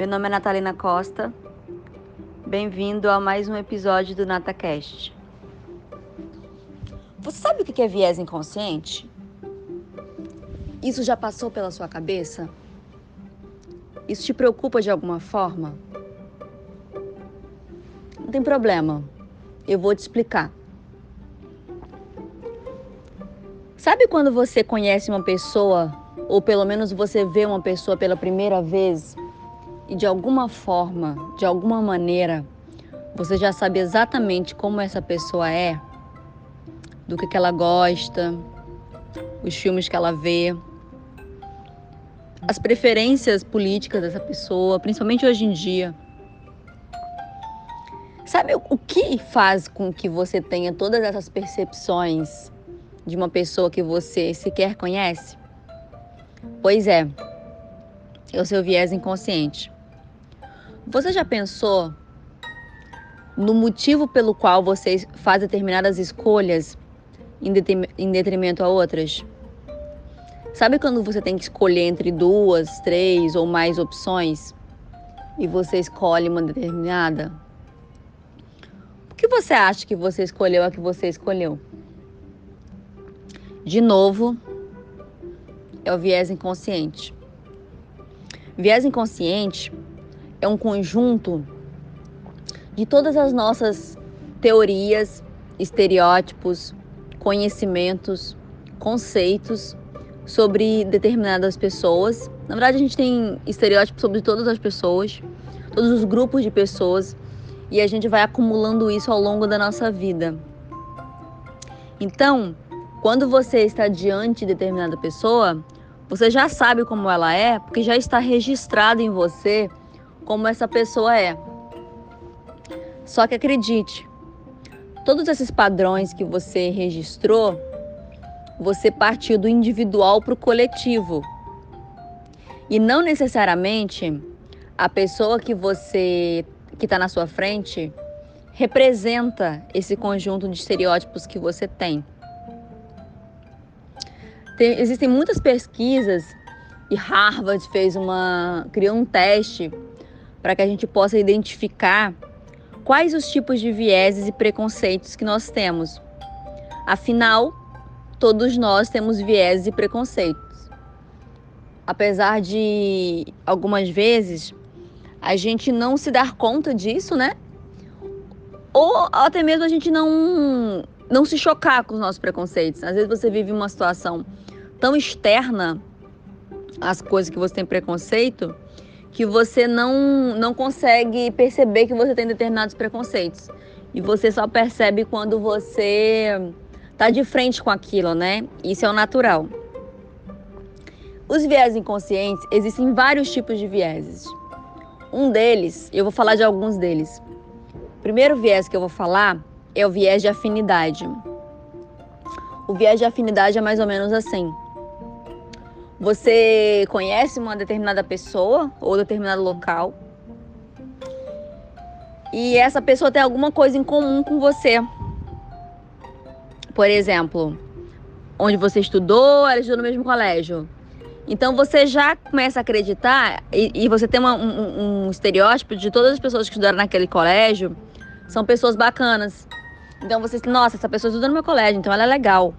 Meu nome é Natalina Costa. Bem-vindo a mais um episódio do NataCast. Você sabe o que é viés inconsciente? Isso já passou pela sua cabeça? Isso te preocupa de alguma forma? Não tem problema, eu vou te explicar. Sabe quando você conhece uma pessoa, ou pelo menos você vê uma pessoa pela primeira vez e de alguma forma, de alguma maneira, você já sabe exatamente como essa pessoa é, do que, que ela gosta, os filmes que ela vê, as preferências políticas dessa pessoa, principalmente hoje em dia. Sabe o que faz com que você tenha todas essas percepções de uma pessoa que você sequer conhece? Pois é, é o seu viés inconsciente. Você já pensou no motivo pelo qual você faz determinadas escolhas em detrimento a outras? Sabe quando você tem que escolher entre duas, três ou mais opções e você escolhe uma determinada? Por que você acha que você escolheu a que você escolheu? De novo, é o viés inconsciente. Viés inconsciente é um conjunto de todas as nossas teorias, estereótipos, conhecimentos, conceitos sobre determinadas pessoas. Na verdade, a gente tem estereótipos sobre todas as pessoas, todos os grupos de pessoas, e a gente vai acumulando isso ao longo da nossa vida. Então, quando você está diante de determinada pessoa, você já sabe como ela é, porque já está registrado em você como essa pessoa é. Só que acredite, todos esses padrões que você registrou, você partiu do individual para o coletivo. E não necessariamente a pessoa que você que está na sua frente representa esse conjunto de estereótipos que você tem. tem existem muitas pesquisas e Harvard fez uma criou um teste para que a gente possa identificar quais os tipos de vieses e preconceitos que nós temos. Afinal, todos nós temos vieses e preconceitos. Apesar de algumas vezes a gente não se dar conta disso, né? Ou até mesmo a gente não não se chocar com os nossos preconceitos. Às vezes você vive uma situação tão externa às coisas que você tem preconceito que você não, não consegue perceber que você tem determinados preconceitos. E você só percebe quando você tá de frente com aquilo, né? Isso é o natural. Os viés inconscientes, existem vários tipos de vieses. Um deles, eu vou falar de alguns deles. O primeiro viés que eu vou falar é o viés de afinidade. O viés de afinidade é mais ou menos assim. Você conhece uma determinada pessoa ou determinado local e essa pessoa tem alguma coisa em comum com você. Por exemplo, onde você estudou, ela estudou no mesmo colégio. Então você já começa a acreditar e, e você tem uma, um, um estereótipo de todas as pessoas que estudaram naquele colégio são pessoas bacanas. Então você, nossa, essa pessoa estuda no meu colégio, então ela é legal.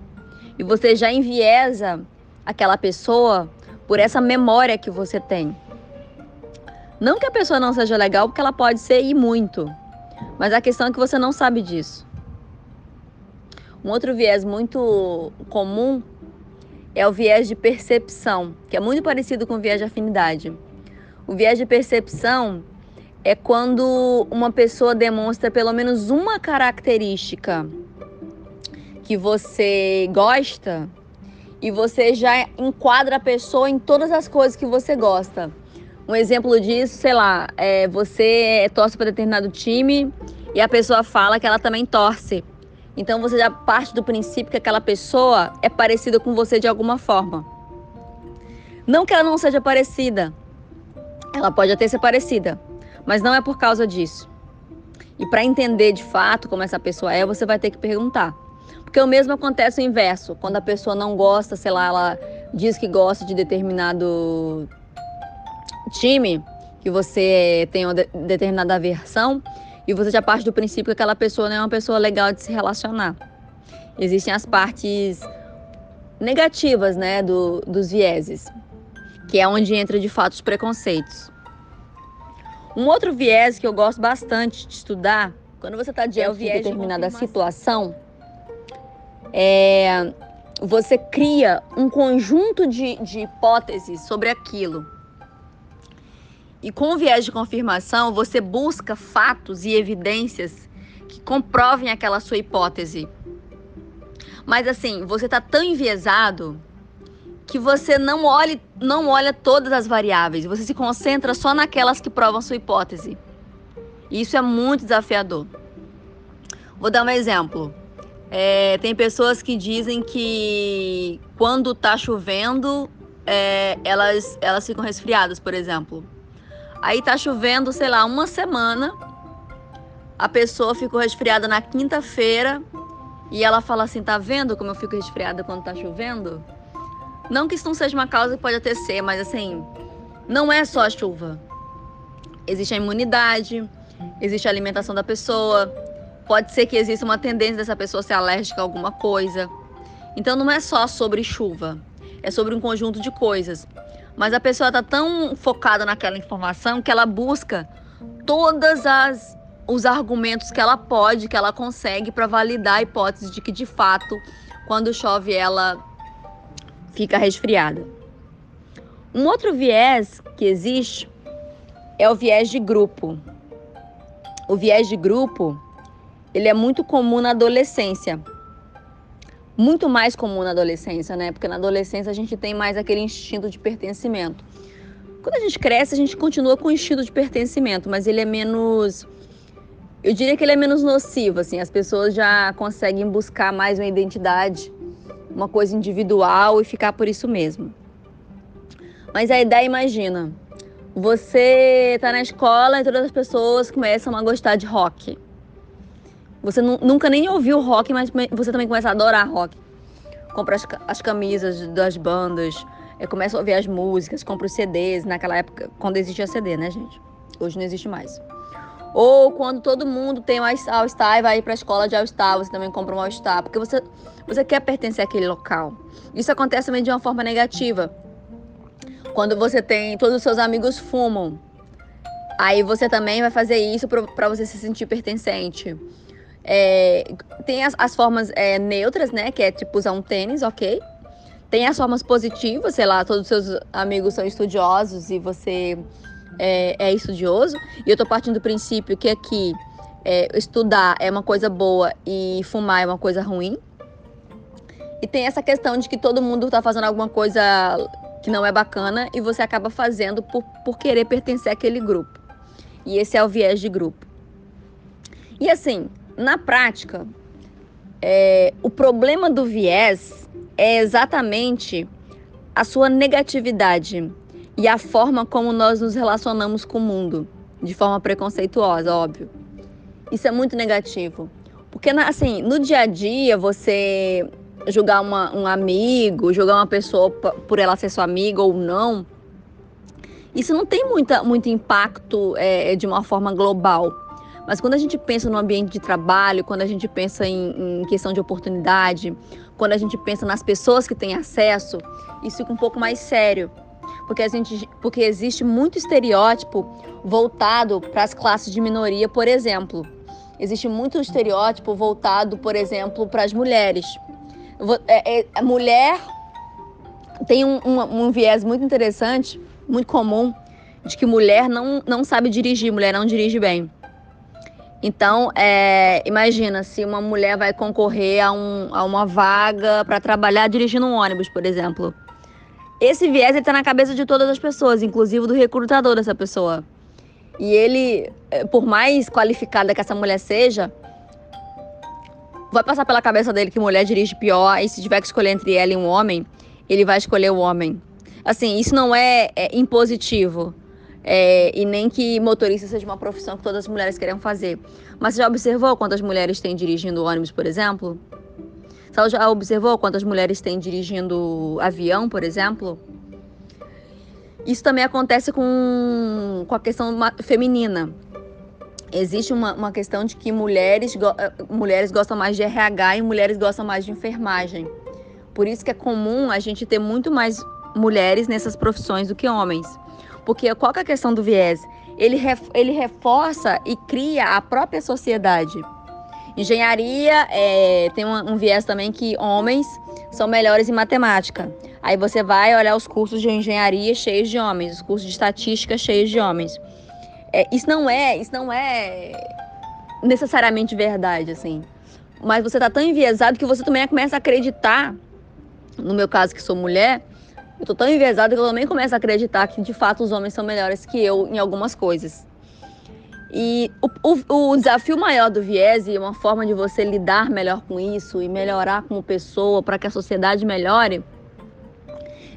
E você já enviesa aquela pessoa por essa memória que você tem. Não que a pessoa não seja legal, porque ela pode ser e muito, mas a questão é que você não sabe disso. Um outro viés muito comum é o viés de percepção, que é muito parecido com o viés de afinidade. O viés de percepção é quando uma pessoa demonstra pelo menos uma característica que você gosta e você já enquadra a pessoa em todas as coisas que você gosta. Um exemplo disso, sei lá, é você torce para determinado time e a pessoa fala que ela também torce. Então você já parte do princípio que aquela pessoa é parecida com você de alguma forma. Não que ela não seja parecida. Ela pode até ser parecida, mas não é por causa disso. E para entender de fato como essa pessoa é, você vai ter que perguntar. Porque o mesmo acontece o inverso. Quando a pessoa não gosta, sei lá, ela diz que gosta de determinado time que você tem uma de determinada aversão e você já parte do princípio que aquela pessoa não é uma pessoa legal de se relacionar. Existem as partes negativas, né, do, dos vieses, que é onde entra de fato os preconceitos. Um outro viés que eu gosto bastante de estudar, quando você está diante de determinada de situação, é, você cria um conjunto de, de hipóteses sobre aquilo. E com o viés de confirmação, você busca fatos e evidências que comprovem aquela sua hipótese. Mas assim, você está tão enviesado que você não olhe, não olha todas as variáveis, você se concentra só naquelas que provam sua hipótese. E isso é muito desafiador. Vou dar um exemplo. É, tem pessoas que dizem que quando tá chovendo, é, elas, elas ficam resfriadas, por exemplo. Aí tá chovendo, sei lá, uma semana, a pessoa ficou resfriada na quinta-feira e ela fala assim: tá vendo como eu fico resfriada quando tá chovendo? Não que isso não seja uma causa que pode até ser, mas assim, não é só a chuva. Existe a imunidade, existe a alimentação da pessoa, pode ser que exista uma tendência dessa pessoa ser alérgica a alguma coisa. Então não é só sobre chuva, é sobre um conjunto de coisas. Mas a pessoa está tão focada naquela informação que ela busca todas as os argumentos que ela pode, que ela consegue para validar a hipótese de que de fato, quando chove ela fica resfriada. Um outro viés que existe é o viés de grupo. O viés de grupo, ele é muito comum na adolescência. Muito mais comum na adolescência, né? Porque na adolescência a gente tem mais aquele instinto de pertencimento. Quando a gente cresce, a gente continua com o instinto de pertencimento, mas ele é menos eu diria que ele é menos nocivo, assim, as pessoas já conseguem buscar mais uma identidade uma coisa individual e ficar por isso mesmo. Mas a ideia, imagina, você tá na escola e todas as pessoas começam a gostar de rock. Você nunca nem ouviu rock, mas você também começa a adorar rock. Compra as, as camisas das bandas, é, começa a ouvir as músicas, compra os CDs. Naquela época, quando existia CD, né, gente? Hoje não existe mais. Ou quando todo mundo tem um All-Star e vai para a escola de All-Star, você também compra um All-Star, porque você, você quer pertencer àquele local. Isso acontece também de uma forma negativa. Quando você tem, todos os seus amigos fumam, aí você também vai fazer isso para você se sentir pertencente. É, tem as, as formas é, neutras, né? Que é tipo usar um tênis, ok? Tem as formas positivas, sei lá, todos os seus amigos são estudiosos e você é, é estudioso, e eu estou partindo do princípio que aqui é, estudar é uma coisa boa e fumar é uma coisa ruim. E tem essa questão de que todo mundo está fazendo alguma coisa que não é bacana e você acaba fazendo por, por querer pertencer àquele grupo. E esse é o viés de grupo. E assim, na prática, é, o problema do viés é exatamente a sua negatividade e a forma como nós nos relacionamos com o mundo, de forma preconceituosa, óbvio. Isso é muito negativo. Porque, assim, no dia a dia, você julgar uma, um amigo, julgar uma pessoa por ela ser sua amiga ou não, isso não tem muita, muito impacto é, de uma forma global. Mas quando a gente pensa no ambiente de trabalho, quando a gente pensa em, em, questão de oportunidade, quando a gente pensa nas pessoas que têm acesso, isso fica um pouco mais sério porque, a gente, porque existe muito estereótipo voltado para as classes de minoria, por exemplo. Existe muito estereótipo voltado, por exemplo, para as mulheres. É, é, a mulher tem um, um, um viés muito interessante, muito comum, de que mulher não, não sabe dirigir, mulher não dirige bem. Então, é, imagina se uma mulher vai concorrer a, um, a uma vaga para trabalhar dirigindo um ônibus, por exemplo. Esse viés está na cabeça de todas as pessoas, inclusive do recrutador dessa pessoa. E ele, eh, por mais qualificada que essa mulher seja, vai passar pela cabeça dele que mulher dirige pior, e se tiver que escolher entre ela e um homem, ele vai escolher o homem. Assim, isso não é, é impositivo. É, e nem que motorista seja uma profissão que todas as mulheres querem fazer. Mas você já observou quantas mulheres têm dirigindo ônibus, por exemplo? Você já observou quantas mulheres têm dirigindo avião, por exemplo? Isso também acontece com, com a questão feminina. Existe uma, uma questão de que mulheres, eh, mulheres gostam mais de RH e mulheres gostam mais de enfermagem. Por isso que é comum a gente ter muito mais mulheres nessas profissões do que homens. Porque qual é a questão do viés? Ele, ref, ele reforça e cria a própria sociedade. Engenharia é, tem um, um viés também que homens são melhores em matemática. Aí você vai olhar os cursos de engenharia cheios de homens, os cursos de estatística cheios de homens. É, isso não é, isso não é necessariamente verdade, assim. Mas você tá tão enviesado que você também começa a acreditar, no meu caso que sou mulher, eu tô tão enviesada que eu também começo a acreditar que de fato os homens são melhores que eu em algumas coisas. E o, o, o, desafio maior do viés e uma forma de você lidar melhor com isso e melhorar como pessoa para que a sociedade melhore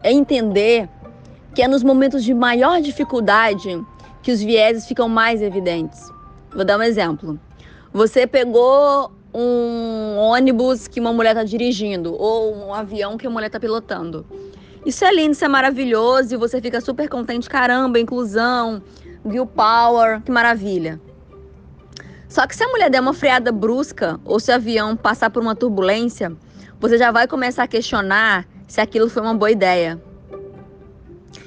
é entender que é nos momentos de maior dificuldade que os vieses ficam mais evidentes. Vou dar um exemplo. Você pegou um ônibus que uma mulher está dirigindo ou um avião que a mulher está pilotando. Isso é lindo, isso é maravilhoso e você fica super contente, caramba, inclusão, Girl Power, que maravilha. Só que se a mulher der uma freada brusca ou se o avião passar por uma turbulência, você já vai começar a questionar se aquilo foi uma boa ideia.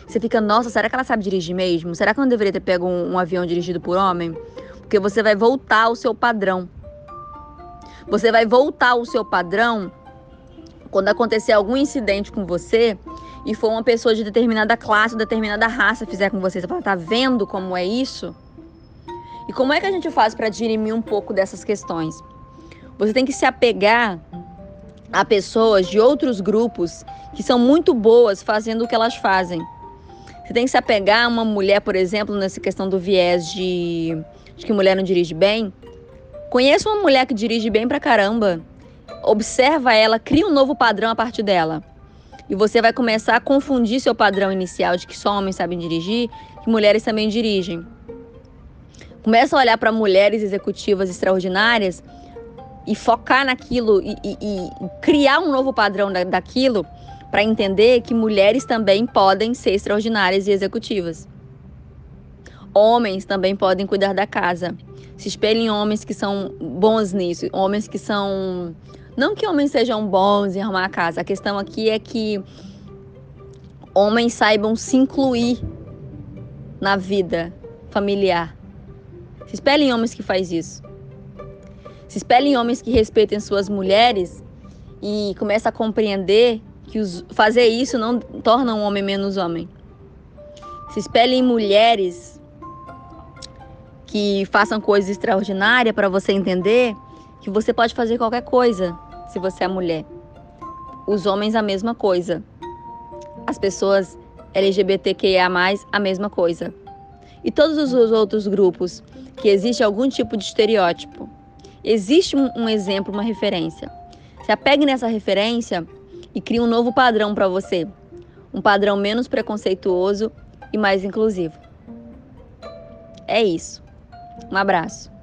Você fica, nossa, será que ela sabe dirigir mesmo? Será que eu não deveria ter pego um, um avião dirigido por homem? Porque você vai voltar ao seu padrão. Você vai voltar ao seu padrão quando acontecer algum incidente com você e for uma pessoa de determinada classe, determinada raça fizer com você, você fala, tá vendo como é isso? E como é que a gente faz para dirimir um pouco dessas questões? Você tem que se apegar a pessoas de outros grupos que são muito boas fazendo o que elas fazem. Você tem que se apegar a uma mulher, por exemplo, nessa questão do viés de, de que mulher não dirige bem. Conheça uma mulher que dirige bem pra caramba. Observa ela, cria um novo padrão a partir dela. E você vai começar a confundir seu padrão inicial de que só homens sabem dirigir, que mulheres também dirigem. Começa a olhar para mulheres executivas extraordinárias e focar naquilo e, e, e criar um novo padrão da, daquilo para entender que mulheres também podem ser extraordinárias e executivas. Homens também podem cuidar da casa. Se espelhem em homens que são bons nisso, homens que são não que homens sejam bons em arrumar a casa, a questão aqui é que homens saibam se incluir na vida familiar. Se espelhem em homens que faz isso. Se espelhem em homens que respeitem suas mulheres e começa a compreender que os, fazer isso não torna um homem menos homem. Se espelhem em mulheres que façam coisas extraordinárias para você entender que você pode fazer qualquer coisa se você é mulher. Os homens, a mesma coisa. As pessoas LGBTQIA, a mesma coisa. E todos os outros grupos que existe algum tipo de estereótipo. Existe um, exemplo, uma referência. Se apegue nessa referência e crie um novo padrão para você. Um padrão menos preconceituoso e mais inclusivo. É isso. Um abraço.